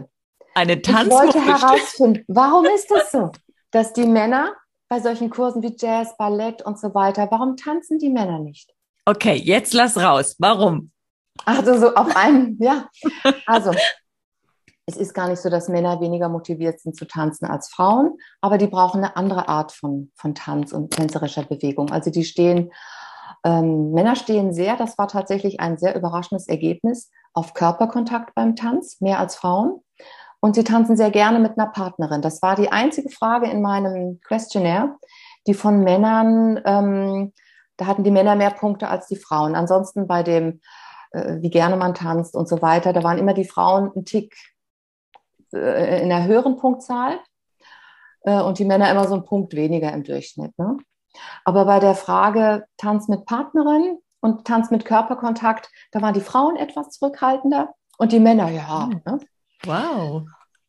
Eine Tanzmuffelstudie. Ich wollte herausfinden, warum ist das so, dass die Männer bei solchen Kursen wie Jazz, Ballett und so weiter, warum tanzen die Männer nicht? Okay, jetzt lass raus. Warum? Also so auf einen, ja. Also es ist gar nicht so, dass Männer weniger motiviert sind zu tanzen als Frauen, aber die brauchen eine andere Art von, von Tanz und tänzerischer Bewegung. Also die stehen, ähm, Männer stehen sehr, das war tatsächlich ein sehr überraschendes Ergebnis, auf Körperkontakt beim Tanz, mehr als Frauen. Und sie tanzen sehr gerne mit einer Partnerin. Das war die einzige Frage in meinem Questionnaire, die von Männern, ähm, da hatten die Männer mehr Punkte als die Frauen. Ansonsten bei dem, äh, wie gerne man tanzt und so weiter, da waren immer die Frauen ein Tick äh, in einer höheren Punktzahl äh, und die Männer immer so einen Punkt weniger im Durchschnitt. Ne? Aber bei der Frage Tanz mit Partnerin und Tanz mit Körperkontakt, da waren die Frauen etwas zurückhaltender und die Männer ja. Mhm. Ne? Wow.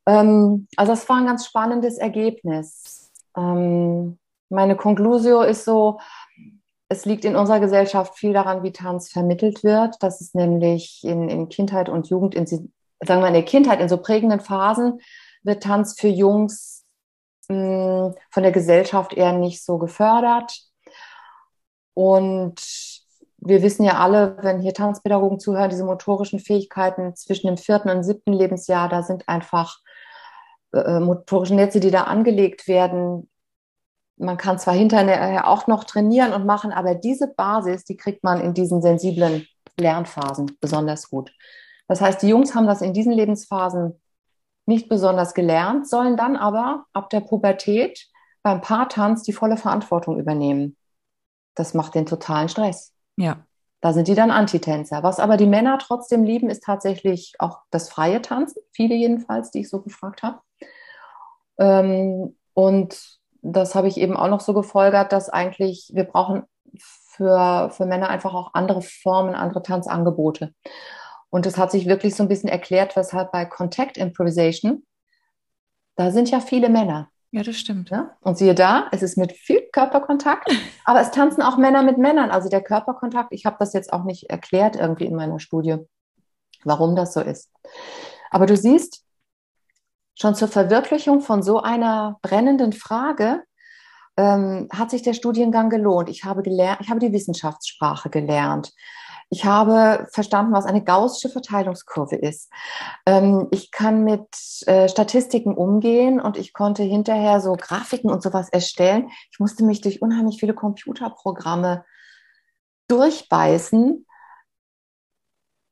Ähm, also das war ein ganz spannendes Ergebnis. Ähm, meine Conclusio ist so, es liegt in unserer Gesellschaft viel daran, wie Tanz vermittelt wird. Das ist nämlich in, in Kindheit und Jugend in, sagen wir in der Kindheit, in so prägenden Phasen, wird Tanz für Jungs mh, hm, von der Gesellschaft eher nicht so gefördert. Und wir wissen ja alle, wenn hier Tanzpädagogen zuhören, diese motorischen Fähigkeiten zwischen dem vierten und siebten Lebensjahr, da sind einfach äh, motorische Netze, die da angelegt werden, man kann zwar hinterher auch noch trainieren und machen, aber diese Basis, die kriegt man in diesen sensiblen Lernphasen besonders gut. Das heißt, die Jungs haben das in diesen Lebensphasen nicht besonders gelernt, sollen dann aber ab der Pubertät beim Paartanz die volle Verantwortung übernehmen. Das macht den totalen Stress. Ja. Da sind die dann Antitänzer. Was aber die Männer trotzdem lieben, ist tatsächlich auch das freie Tanzen. Viele jedenfalls, die ich so gefragt habe. Ähm, und das habe ich eben auch noch so gefolgert, dass eigentlich wir brauchen für, für Männer einfach auch andere Formen, andere Tanzangebote. Und es hat sich wirklich so ein bisschen erklärt, weshalb bei Contact Improvisation, da sind ja viele Männer. Ja, das stimmt. Ja? Und siehe da, es ist mit viel Körperkontakt, aber es tanzen auch Männer mit Männern. Also der Körperkontakt, ich habe das jetzt auch nicht erklärt irgendwie in meiner Studie, warum das so ist. Aber du siehst, schon zur Verwirklichung von so einer brennenden Frage ähm, hat sich der Studiengang gelohnt. Ich habe gelernt, ich habe die Wissenschaftssprache gelernt. Ich habe verstanden, was eine gaußsche Verteilungskurve ist. Ähm, ich kann mit äh, Statistiken umgehen und ich konnte hinterher so Grafiken und sowas erstellen. Ich musste mich durch unheimlich viele Computerprogramme durchbeißen,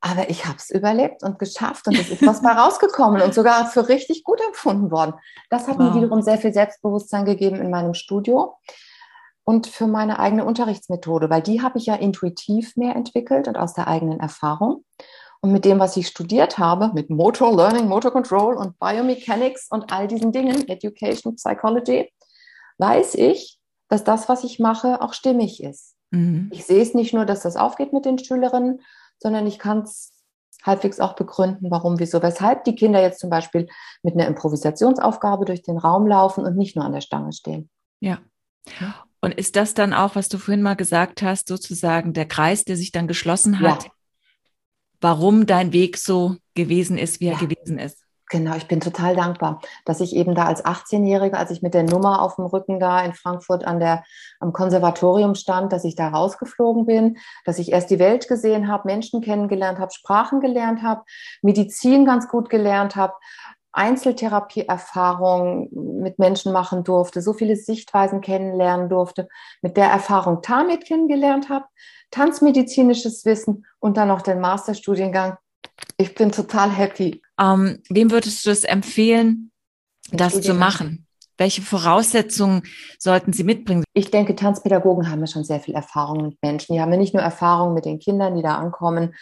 aber ich habe es überlebt und geschafft und es ist was bei rausgekommen und sogar für richtig gut empfunden worden. Das hat wow. mir wiederum sehr viel Selbstbewusstsein gegeben in meinem Studio und für meine eigene Unterrichtsmethode, weil die habe ich ja intuitiv mehr entwickelt und aus der eigenen Erfahrung. Und mit dem, was ich studiert habe, mit Motor Learning, Motor Control und Biomechanics und all diesen Dingen, Education, Psychology, weiß ich, dass das, was ich mache, auch stimmig ist. Mhm. Ich sehe es nicht nur, dass das aufgeht mit den Schülerinnen, sondern ich kann es halbwegs auch begründen, warum, wieso, weshalb die Kinder jetzt zum Beispiel mit einer Improvisationsaufgabe durch den Raum laufen und nicht nur an der Stange stehen. Ja. Und ist das dann auch, was du vorhin mal gesagt hast, sozusagen der Kreis, der sich dann geschlossen hat, ja. warum dein Weg so gewesen ist, wie er gewesen ist? Genau, ich bin total dankbar, dass ich eben da als 18-Jährige, als ich mit der Nummer auf dem Rücken da in Frankfurt an der, am Konservatorium stand, dass ich da rausgeflogen bin, dass ich erst die Welt gesehen habe, Menschen kennengelernt habe, Sprachen gelernt habe, Medizin ganz gut gelernt habe, Einzeltherapieerfahrung mit Menschen machen durfte, so viele Sichtweisen kennenlernen durfte, mit der Erfahrung Tamit kennengelernt habe, tanzmedizinisches Wissen und dann noch den Masterstudiengang. Ich bin total happy. Ähm, wem würdest du es empfehlen, das zu machen? Welche Voraussetzungen sollten sie mitbringen? Ich denke, Tanzpädagogen haben ja schon sehr viel Erfahrung mit Menschen. Die haben ja nicht nur Erfahrung mit den Kindern, die da ankommen.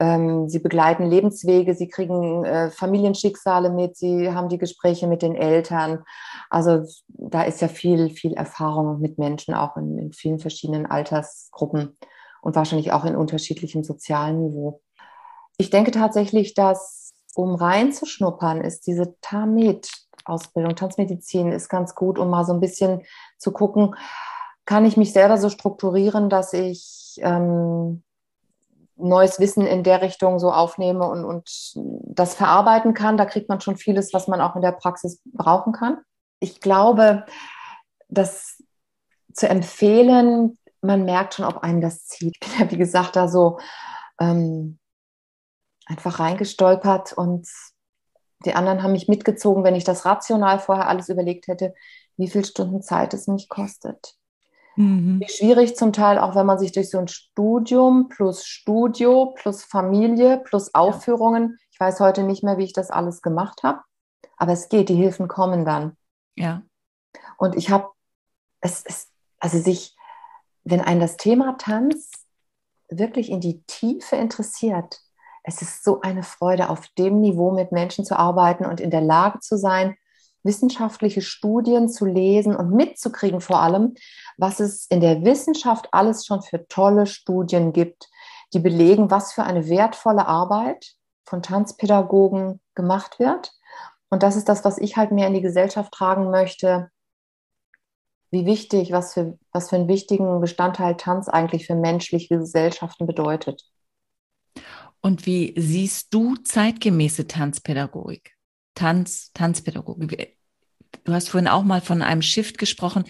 Ähm, sie begleiten Lebenswege, sie kriegen äh, Familienschicksale mit, sie haben die Gespräche mit den Eltern. Also da ist ja viel, viel Erfahrung mit Menschen, auch in, in vielen verschiedenen Altersgruppen und wahrscheinlich auch in unterschiedlichem sozialen Niveau. Ich denke tatsächlich, dass um reinzuschnuppern, ist diese TAMED-Ausbildung, Tanzmedizin, ist ganz gut, um mal so ein bisschen zu gucken, kann ich mich selber so strukturieren, dass ich ähm, neues Wissen in der Richtung so aufnehme und, und das verarbeiten kann. Da kriegt man schon vieles, was man auch in der Praxis brauchen kann. Ich glaube, das zu empfehlen, man merkt schon, ob einen das zieht. Ich bin ja, wie gesagt, da so ähm, einfach reingestolpert und die anderen haben mich mitgezogen, wenn ich das rational vorher alles überlegt hätte, wie viel Stunden Zeit es mich kostet. Mhm. Wie schwierig zum Teil, auch wenn man sich durch so ein Studium plus Studio plus Familie plus Aufführungen, ich weiß heute nicht mehr, wie ich das alles gemacht habe, aber es geht, die Hilfen kommen dann. Ja. Und ich habe, es ist, also sich, wenn ein das Thema Tanz wirklich in die Tiefe interessiert, es ist so eine Freude, auf dem Niveau mit Menschen zu arbeiten und in der Lage zu sein, wissenschaftliche Studien zu lesen und mitzukriegen vor allem, was es in der Wissenschaft alles schon für tolle Studien gibt, die belegen, was für eine wertvolle Arbeit von Tanzpädagogen gemacht wird. Und das ist das, was ich halt mehr in die Gesellschaft tragen möchte. Wie wichtig, was für, was für einen wichtigen Bestandteil Tanz eigentlich für menschliche Gesellschaften bedeutet. Und wie siehst du zeitgemäße Tanzpädagogik? Tanz, Tanzpädagogik. Du hast vorhin auch mal von einem Shift gesprochen.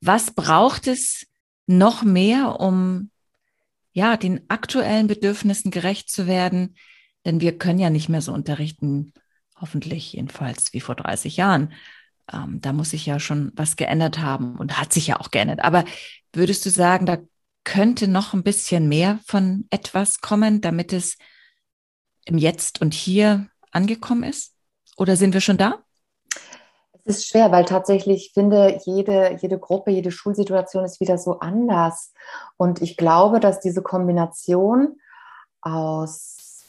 Was braucht es noch mehr, um ja, den aktuellen Bedürfnissen gerecht zu werden? Denn wir können ja nicht mehr so unterrichten, hoffentlich jedenfalls wie vor 30 Jahren. Ähm, da muss sich ja schon was geändert haben und hat sich ja auch geändert. Aber würdest du sagen, da könnte noch ein bisschen mehr von etwas kommen, damit es im Jetzt und Hier angekommen ist? Oder sind wir schon da? Es ist schwer, weil tatsächlich ich finde, jede, jede Gruppe, jede Schulsituation ist wieder so anders. Und ich glaube, dass diese Kombination aus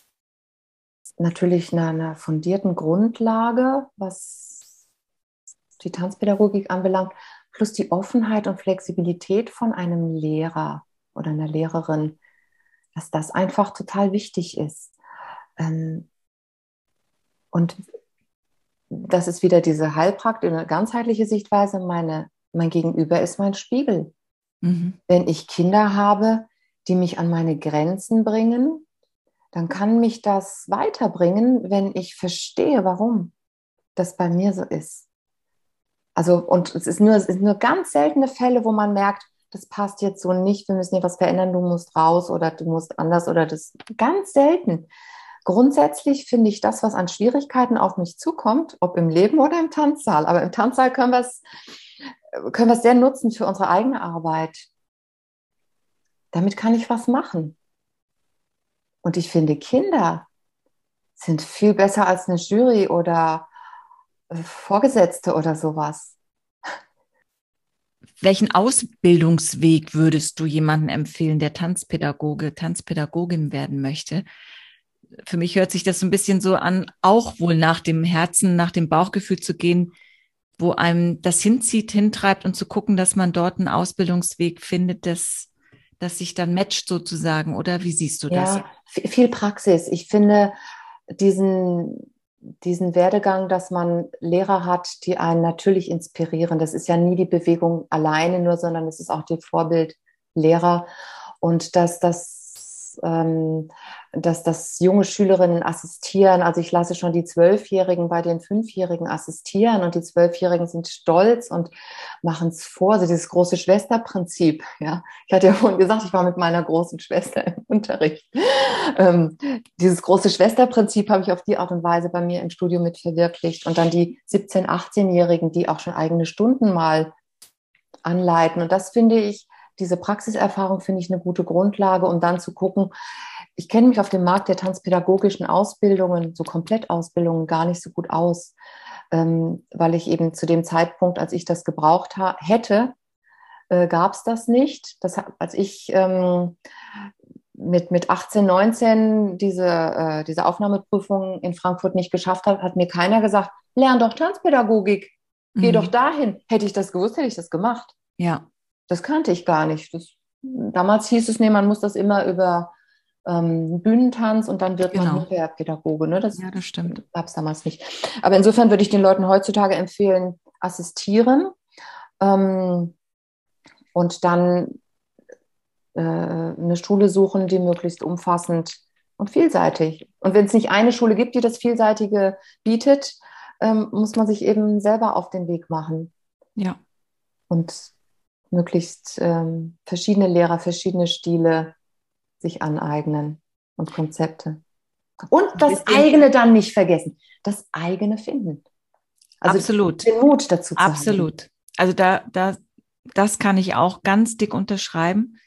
natürlich einer, einer fundierten Grundlage, was die Tanzpädagogik anbelangt, plus die Offenheit und Flexibilität von einem Lehrer oder einer Lehrerin, dass das einfach total wichtig ist. Ähm, und das ist wieder diese Heilpraktik, eine ganzheitliche Sichtweise. Meine, mein Gegenüber ist mein Spiegel. Mhm. Wenn ich Kinder habe, die mich an meine Grenzen bringen, dann kann mich das weiterbringen, wenn ich verstehe, warum das bei mir so ist. Also, und es ist nur, es ist nur ganz seltene Fälle, wo man merkt, das passt jetzt so nicht, wir müssen hier was verändern, du musst raus oder du musst anders oder das ganz selten. Grundsätzlich finde ich das, was an Schwierigkeiten auf mich zukommt, ob im Leben oder im Tanzsaal, aber im Tanzsaal können wir es können wir es sehr nutzen für unsere eigene Arbeit. Damit kann ich was machen. Und ich finde, Kinder sind viel besser als eine Jury oder äh, Vorgesetzte oder sowas. Welchen Ausbildungsweg würdest du jemandem empfehlen, der Tanzpädagoge, Tanzpädagogin werden möchte? Für mich hört sich das so ein bisschen so an, auch wohl nach dem Herzen, nach dem Bauchgefühl zu gehen, wo einem das hinzieht, hintreibt und zu gucken, dass man dort einen Ausbildungsweg findet, das, das sich dann matcht sozusagen. Oder wie siehst du das? Ja, viel Praxis. Ich finde diesen, diesen Werdegang, dass man Lehrer hat, die einen natürlich inspirieren. Das ist ja nie die Bewegung alleine nur, sondern es ist auch die Vorbildlehrer. Und dass das ähm, dass das junge Schülerinnen assistieren. Also ich lasse schon die Zwölfjährigen bei den Fünfjährigen assistieren und die Zwölfjährigen sind stolz und machen es vor. Also dieses große Schwesterprinzip. Ja, ich hatte ja vorhin gesagt, ich war mit meiner großen Schwester im Unterricht. Ähm, dieses große Schwesterprinzip habe ich auf die Art und Weise bei mir im Studio mit verwirklicht. Und dann die 17-, 18-Jährigen, die auch schon eigene Stunden mal anleiten. Und das finde ich, diese Praxiserfahrung finde ich eine gute Grundlage, um dann zu gucken, ich kenne mich auf dem Markt der tanzpädagogischen Ausbildungen, so Komplettausbildungen, gar nicht so gut aus, ähm, weil ich eben zu dem Zeitpunkt, als ich das gebraucht hätte, äh, gab es das nicht. Das, als ich ähm, mit, mit 18, 19 diese, äh, diese Aufnahmeprüfung in Frankfurt nicht geschafft habe, hat mir keiner gesagt, lern doch Tanzpädagogik, geh mhm. doch dahin. Hätte ich das gewusst, hätte ich das gemacht. Ja. Das kannte ich gar nicht. Das, damals hieß es, nee, man muss das immer über ähm, Bühnentanz und dann wird genau. man Pädagoge. Ne? Das, ja, das stimmt. Gab es damals nicht. Aber insofern würde ich den Leuten heutzutage empfehlen, assistieren ähm, und dann äh, eine Schule suchen, die möglichst umfassend und vielseitig. Und wenn es nicht eine Schule gibt, die das Vielseitige bietet, ähm, muss man sich eben selber auf den Weg machen. Ja. Und möglichst ähm, verschiedene Lehrer, verschiedene Stile sich aneignen und Konzepte. Und das eigene dann nicht vergessen, das eigene finden. Also Absolut. Den Mut dazu zu Absolut. Haben. Also da, da, das kann ich auch ganz dick unterschreiben.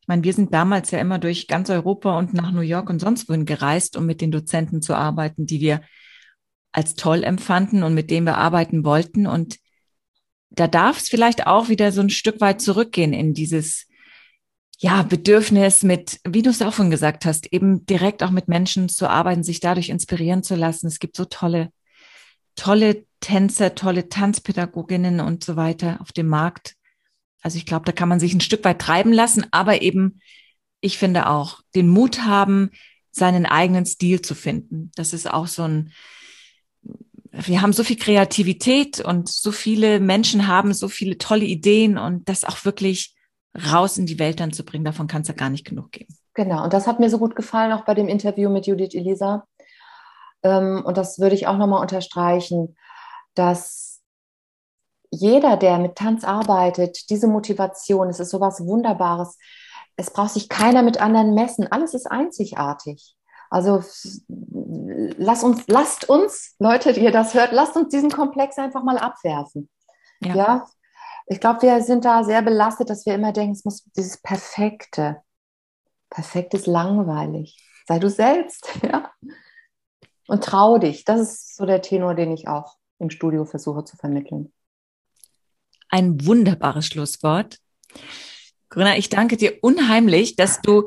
Ich meine, wir sind damals ja immer durch ganz Europa und nach New York und sonst wohin gereist, um mit den Dozenten zu arbeiten, die wir als toll empfanden und mit denen wir arbeiten wollten. Und da darf es vielleicht auch wieder so ein Stück weit zurückgehen in dieses, ja, Bedürfnis mit, wie du es auch schon gesagt hast, eben direkt auch mit Menschen zu arbeiten, sich dadurch inspirieren zu lassen. Es gibt so tolle, tolle Tänzer, tolle Tanzpädagoginnen und so weiter auf dem Markt. Also ich glaube, da kann man sich ein Stück weit treiben lassen, aber eben, ich finde auch, den Mut haben, seinen eigenen Stil zu finden. Das ist auch so ein, wir haben so viel Kreativität und so viele Menschen haben so viele tolle Ideen und das auch wirklich raus in die Welt dann zu bringen, davon kann es ja gar nicht genug geben. Genau, und das hat mir so gut gefallen, auch bei dem Interview mit Judith Elisa. Ähm, und das würde ich auch nochmal unterstreichen, dass jeder, der mit Tanz arbeitet, diese Motivation, es ist sowas Wunderbares. Es braucht sich keiner mit anderen messen. Alles ist einzigartig. Also lass uns, lasst uns, Leute, die ihr das hört, lasst uns diesen Komplex einfach mal abwerfen. Ja. ja? Ich glaube, wir sind da sehr belastet, dass wir immer denken, es muss dieses Perfekte. Perfekt ist langweilig. Sei du selbst, ja. Und trau dich. Das ist so der Tenor, den ich auch im Studio versuche zu vermitteln. Ein wunderbares Schlusswort. Corinna, ich danke dir unheimlich, dass du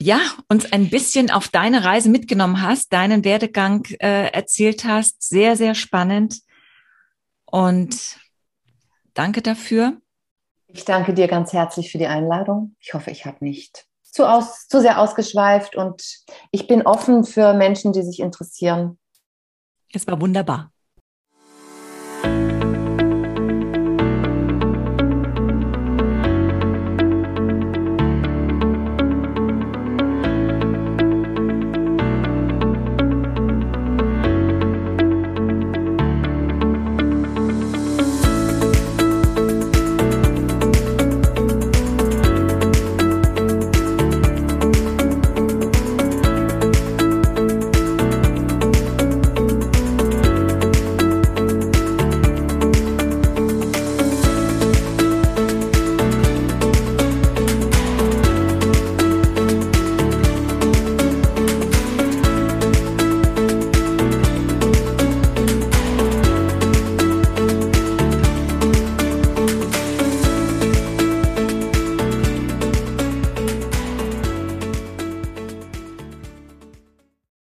ja, uns ein bisschen auf deine Reise mitgenommen hast, deinen Werdegang äh, erzählt hast. Sehr, sehr spannend. Und danke dafür. Ich danke dir ganz herzlich für die Einladung. Ich hoffe, ich habe nicht zu, aus, zu sehr ausgeschweift und ich bin offen für Menschen, die sich interessieren. Es war wunderbar.